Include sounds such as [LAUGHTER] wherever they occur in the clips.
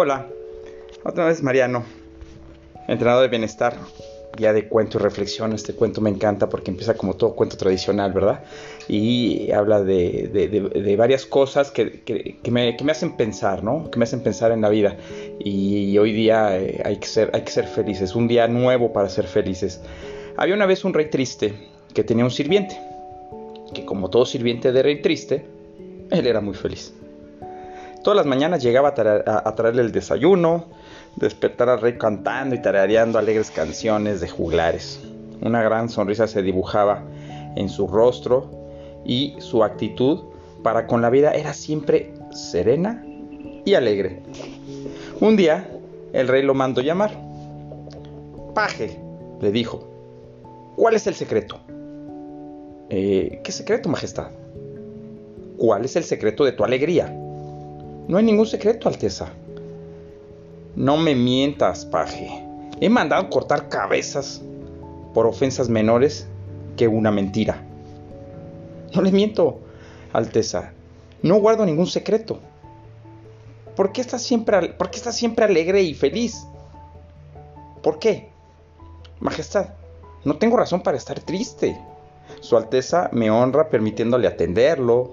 Hola, otra vez Mariano, entrenador de bienestar, guía de cuento y reflexión. Este cuento me encanta porque empieza como todo cuento tradicional, ¿verdad? Y habla de, varias cosas que, me, hacen pensar, ¿no? Que me hacen pensar en la vida. Y hoy día eh, hay, que ser, hay que ser felices, un día nuevo para ser felices. Había una vez un rey triste que tenía un sirviente, que como todo sirviente de rey triste, él era muy feliz. Todas las mañanas llegaba a, traerle el desayuno, despertar al rey cantando y tarareando alegres canciones de juglares. Una gran sonrisa se dibujaba en su rostro y su actitud para con la vida era siempre serena y alegre. Un día el rey lo mandó llamar. Paje, le dijo, ¿cuál es el secreto? Eh, ¿Qué secreto, Majestad? ¿Cuál es el secreto de tu alegría? No hay ningún secreto, Alteza. No me mientas, paje. He mandado cortar cabezas por ofensas menores que una mentira. No le miento, Alteza. No guardo ningún secreto. ¿Por qué estás siempre, por qué estás siempre alegre y feliz? ¿Por qué? Majestad, no tengo razón para estar triste. Su Alteza me honra permitiéndole atenderlo.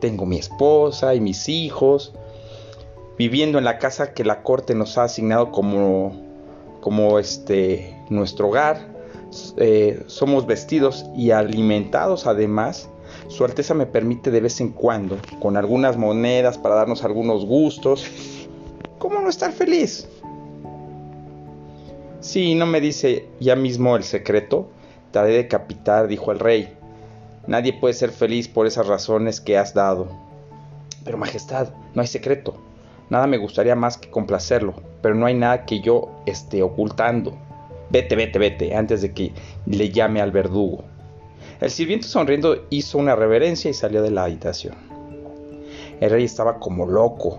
Tengo mi esposa y mis hijos viviendo en la casa que la corte nos ha asignado como, como este, nuestro hogar. Eh, somos vestidos y alimentados además. Su Alteza me permite de vez en cuando, con algunas monedas para darnos algunos gustos. ¿Cómo no estar feliz? Si no me dice ya mismo el secreto, te haré decapitar, dijo el rey. Nadie puede ser feliz por esas razones que has dado. Pero Majestad, no hay secreto. Nada me gustaría más que complacerlo, pero no hay nada que yo esté ocultando. Vete, vete, vete, antes de que le llame al verdugo. El sirviente sonriendo hizo una reverencia y salió de la habitación. El rey estaba como loco.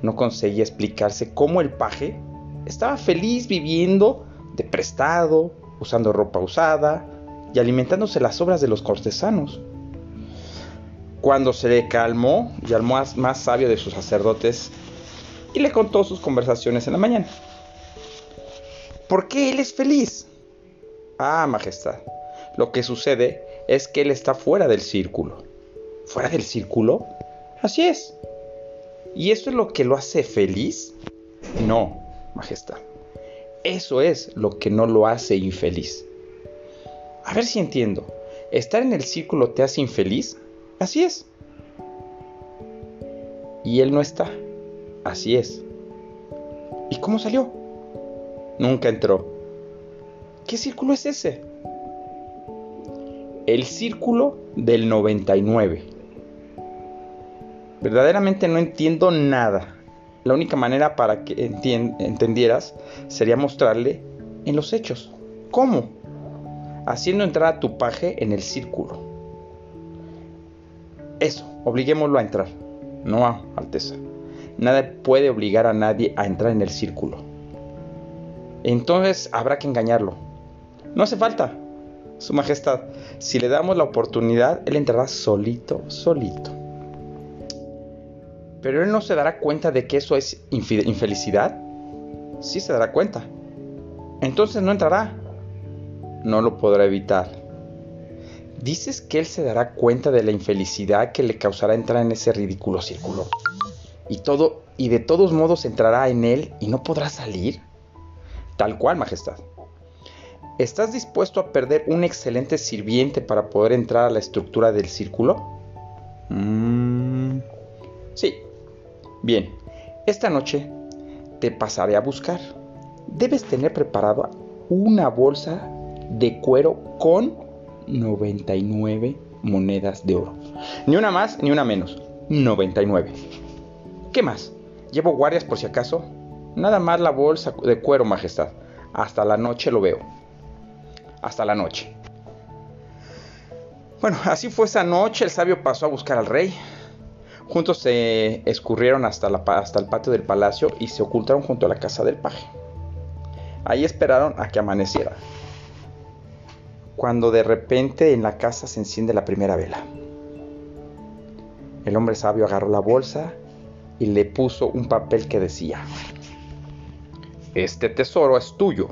No conseguía explicarse cómo el paje estaba feliz viviendo de prestado, usando ropa usada y alimentándose las obras de los cortesanos. Cuando se le calmó y al más, más sabio de sus sacerdotes y le contó sus conversaciones en la mañana. ¿Por qué él es feliz? Ah, Majestad, lo que sucede es que él está fuera del círculo. ¿Fuera del círculo? Así es. ¿Y eso es lo que lo hace feliz? No, Majestad. Eso es lo que no lo hace infeliz. A ver si entiendo. ¿Estar en el círculo te hace infeliz? Así es. Y él no está. Así es. ¿Y cómo salió? Nunca entró. ¿Qué círculo es ese? El círculo del 99. Verdaderamente no entiendo nada. La única manera para que entendieras sería mostrarle en los hechos. ¿Cómo? Haciendo entrar a tu paje en el círculo. Eso, obliguémoslo a entrar. No a Alteza. Nada puede obligar a nadie a entrar en el círculo. Entonces habrá que engañarlo. No hace falta. Su Majestad, si le damos la oportunidad, él entrará solito, solito. Pero él no se dará cuenta de que eso es infelicidad. Sí se dará cuenta. Entonces no entrará. No lo podrá evitar. ¿Dices que él se dará cuenta de la infelicidad que le causará entrar en ese ridículo círculo? Y todo y de todos modos entrará en él y no podrá salir? Tal cual, Majestad. ¿Estás dispuesto a perder un excelente sirviente para poder entrar a la estructura del círculo? Mm, sí. Bien, esta noche te pasaré a buscar. Debes tener preparada una bolsa de cuero con 99 monedas de oro. Ni una más ni una menos. 99. ¿Qué más? Llevo guardias por si acaso. Nada más la bolsa de cuero, Majestad. Hasta la noche lo veo. Hasta la noche. Bueno, así fue esa noche. El sabio pasó a buscar al rey. Juntos se escurrieron hasta, el patio del palacio y se ocultaron junto a la casa del paje. Ahí esperaron a que amaneciera. Cuando de repente en la casa se enciende la primera vela. El hombre sabio agarró la bolsa y le puso un papel que decía, Este tesoro es tuyo.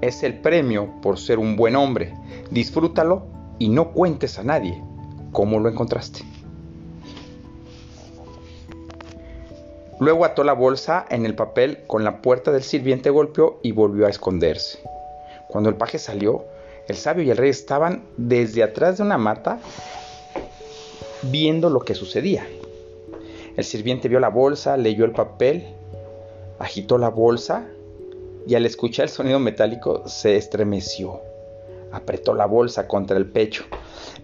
Es el premio por ser un buen hombre. Disfrútalo y no cuentes a nadie cómo lo encontraste. Luego ató la bolsa en el papel con la puerta del sirviente golpeó y volvió a esconderse. Cuando el paje salió, el sabio y el rey estaban desde atrás de una mata viendo lo que sucedía. El sirviente vio la bolsa, leyó el papel, agitó la bolsa y al escuchar el sonido metálico se estremeció. Apretó la bolsa contra el pecho,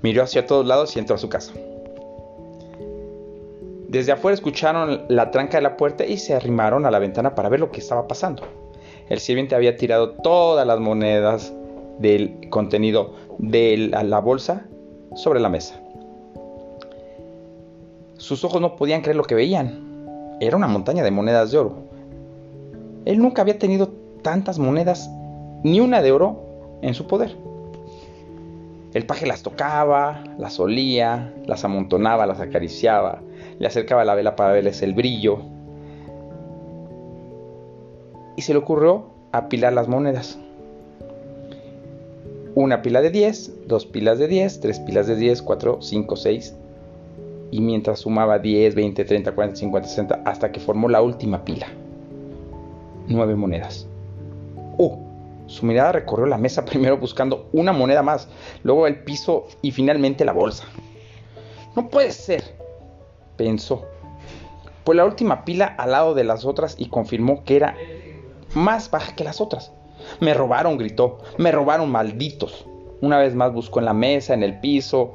miró hacia todos lados y entró a su casa. Desde afuera escucharon la tranca de la puerta y se arrimaron a la ventana para ver lo que estaba pasando. El sirviente había tirado todas las monedas del contenido de la bolsa sobre la mesa. Sus ojos no podían creer lo que veían. Era una montaña de monedas de oro. Él nunca había tenido tantas monedas, ni una de oro, en su poder. El paje las tocaba, las olía, las amontonaba, las acariciaba, le acercaba la vela para verles el brillo. Y se le ocurrió apilar las monedas. Una pila de 10, dos pilas de 10, tres pilas de 10, 4, 5, 6. Y mientras sumaba 10, 20, 30, 40, 50, 60, hasta que formó la última pila. Nueve monedas. ¡Oh! Su mirada recorrió la mesa [LAUGHS] primero buscando una moneda más, luego el piso y finalmente la bolsa. No puede ser pensó. Pues la última pila al lado de las otras y confirmó que era más baja que las otras. Me robaron, gritó. Me robaron, malditos. Una vez más buscó en la mesa, en el piso,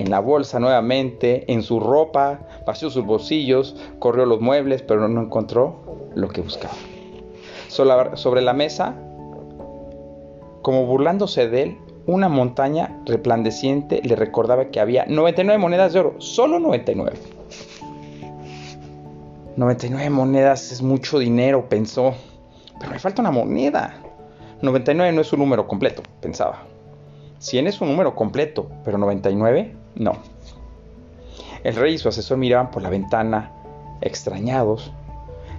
en la bolsa nuevamente, en su ropa, vació sus bolsillos, corrió los muebles, pero no encontró lo que buscaba. Sobre la mesa, como burlándose de él, una montaña resplandeciente le recordaba que había 99 monedas de oro, solo 99. 99 monedas es mucho dinero, pensó. Pero me falta una moneda. 99 no es un número completo, pensaba. 100 es un número completo, pero 99 no. El rey y su asesor miraban por la ventana, extrañados.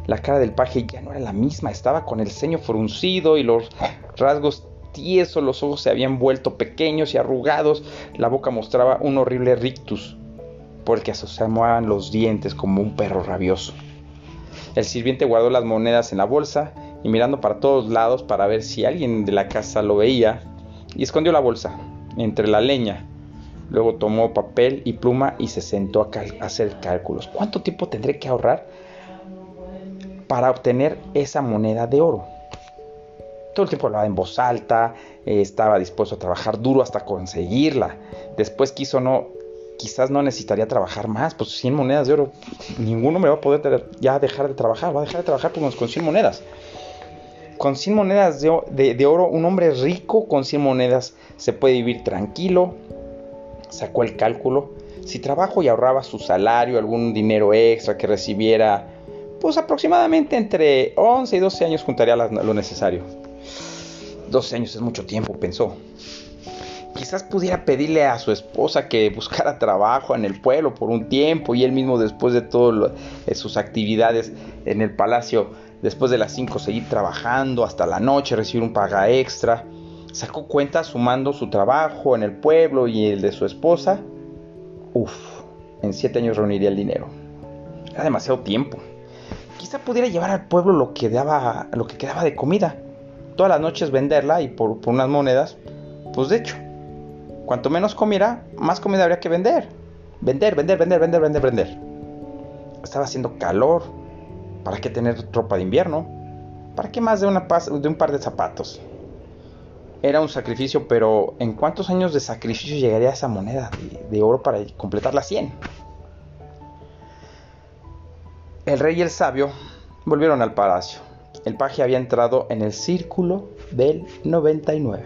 La cara del paje ya no era la misma, estaba con el ceño fruncido y los rasgos tiesos, los ojos se habían vuelto pequeños y arrugados, la boca mostraba un horrible rictus, por el que los dientes como un perro rabioso. El sirviente guardó las monedas en la bolsa y mirando para todos lados para ver si alguien de la casa lo veía, y escondió la bolsa entre la leña. Luego tomó papel y pluma y se sentó a, hacer cálculos. ¿Cuánto tiempo tendré que ahorrar para obtener esa moneda de oro? Todo el tiempo hablaba en voz alta, eh, estaba dispuesto a trabajar duro hasta conseguirla. Después quiso no quizás no necesitaría trabajar más, pues 100 monedas de oro, ninguno me va a poder ya dejar de trabajar, va a dejar de trabajar pues, con 100 monedas. Con 100 monedas de, oro, un hombre rico con 100 monedas se puede vivir tranquilo, sacó el cálculo, si trabajo y ahorraba su salario, algún dinero extra que recibiera, pues aproximadamente entre 11 y 12 años juntaría lo necesario. 12 años es mucho tiempo, pensó quizás pudiera pedirle a su esposa que buscara trabajo en el pueblo por un tiempo y él mismo después de todas sus actividades en el palacio, después de las 5 seguir trabajando hasta la noche, recibir un paga extra. Sacó cuenta sumando su trabajo en el pueblo y el de su esposa. Uf, en 7 años reuniría el dinero. Era demasiado tiempo. Quizá pudiera llevar al pueblo lo que, daba, lo que quedaba de comida. Todas las noches venderla y por, por unas monedas, pues de hecho, Cuanto menos comiera, más comida habría que vender. Vender, vender, vender, vender, vender, vender. Estaba haciendo calor. ¿Para qué tener ropa de invierno? ¿Para qué más de, una de un par de zapatos? Era un sacrificio, pero ¿en cuántos años de sacrificio llegaría esa moneda de, oro para completar la 100? El rey y el sabio volvieron al palacio. El paje había entrado en el círculo del 99.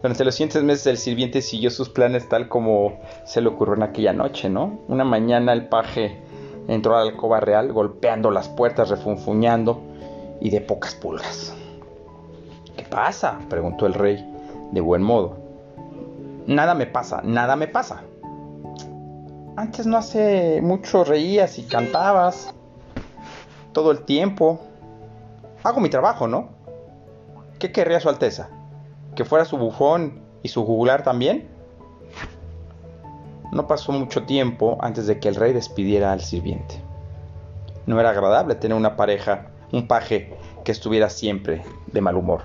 Durante los siguientes meses el sirviente siguió sus planes tal como se le ocurrió en aquella noche, ¿no? Una mañana el paje entró a la alcoba real golpeando las puertas, refunfuñando y de pocas pulgas. ¿Qué pasa? preguntó el rey de buen modo. Nada me pasa, nada me pasa. Antes no hace mucho reías y cantabas todo el tiempo. Hago mi trabajo, ¿no? ¿Qué querría Su Alteza? ¿Que fuera su bufón y su jugular también? No pasó mucho tiempo antes de que el rey despidiera al sirviente. No era agradable tener una pareja, un paje que estuviera siempre de mal humor.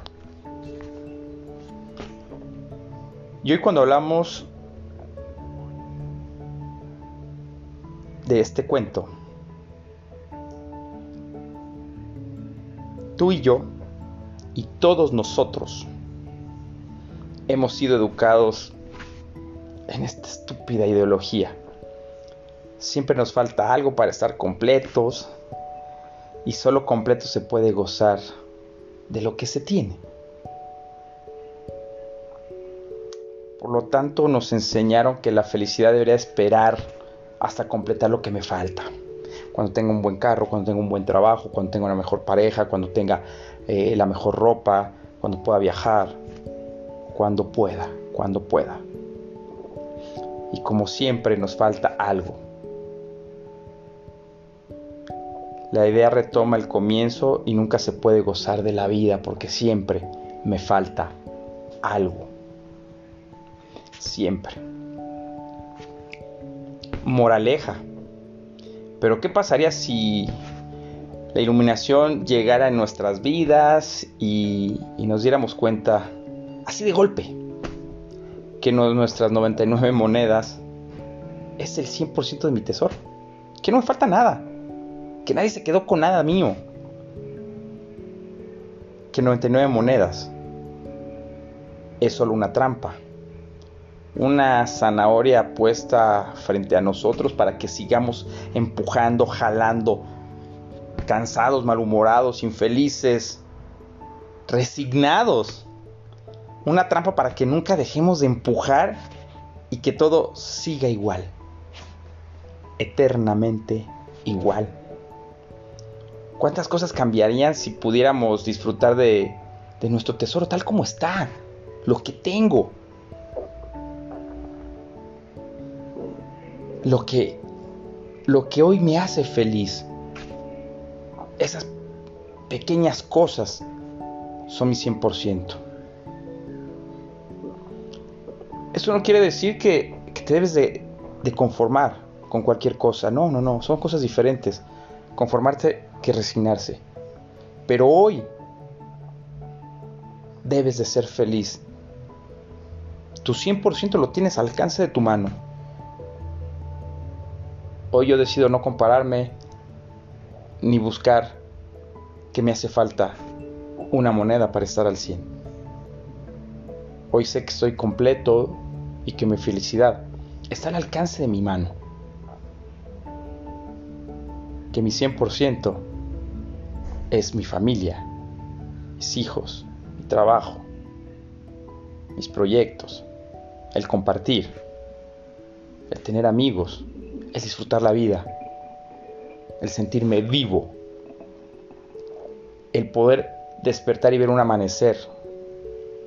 Y hoy cuando hablamos de este cuento, tú y yo y todos nosotros hemos sido educados en esta estúpida ideología. Siempre nos falta algo para estar completos y solo completo se puede gozar de lo que se tiene. Por lo tanto, nos enseñaron que la felicidad debería esperar hasta completar lo que me falta. Cuando tenga un buen carro, cuando tenga un buen trabajo, cuando tenga una mejor pareja, cuando tenga eh, la mejor ropa, cuando pueda viajar, cuando pueda, cuando pueda. Y como siempre nos falta algo. La idea retoma el comienzo y nunca se puede gozar de la vida porque siempre me falta algo siempre. Moraleja. Pero ¿qué pasaría si la iluminación llegara en nuestras vidas y, nos diéramos cuenta, así de golpe, que nuestras 99 monedas es el 100% de mi tesoro? Que no me falta nada. Que nadie se quedó con nada mío. Que 99 monedas es solo una trampa una zanahoria puesta frente a nosotros para que sigamos empujando, jalando, cansados, malhumorados, infelices, resignados. Una trampa para que nunca dejemos de empujar y que todo siga igual, eternamente igual. ¿Cuántas cosas cambiarían si pudiéramos disfrutar de, nuestro tesoro tal como está? Lo que tengo lo que, lo que hoy me hace feliz. Esas pequeñas cosas son mi 100%. Eso no quiere decir que, te debes de, de conformar con cualquier cosa. No, no, no. Son cosas diferentes. Conformarte que resignarse. Pero hoy debes de ser feliz. Tu 100% lo tienes al alcance de tu mano. Hoy yo decido no compararme ni buscar que me hace falta una moneda para estar al 100. Hoy sé que estoy completo y que mi felicidad está al alcance de mi mano. Que mi 100% es mi familia, mis hijos, mi trabajo, mis proyectos, el compartir, el tener amigos, es disfrutar la vida, el sentirme vivo, el poder despertar y ver un amanecer,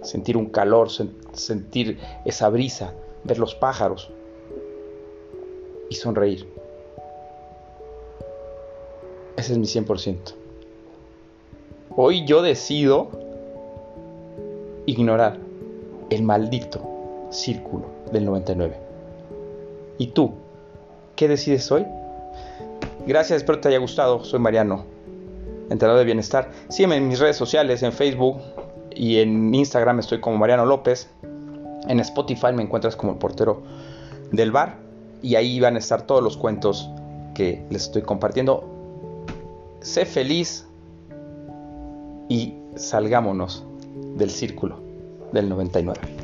sentir un calor, sentir esa brisa, ver los pájaros y sonreír. Ese es mi 100%. Hoy yo decido ignorar el maldito círculo del 99. ¿Y tú? ¿Qué decides hoy? Gracias, espero te haya gustado. Soy Mariano, entrenador de bienestar. Sígueme en mis redes sociales, en Facebook y en Instagram estoy como Mariano López. En Spotify me encuentras como el portero del bar y ahí van a estar todos los cuentos que les estoy compartiendo. Sé feliz y salgámonos del círculo del 99.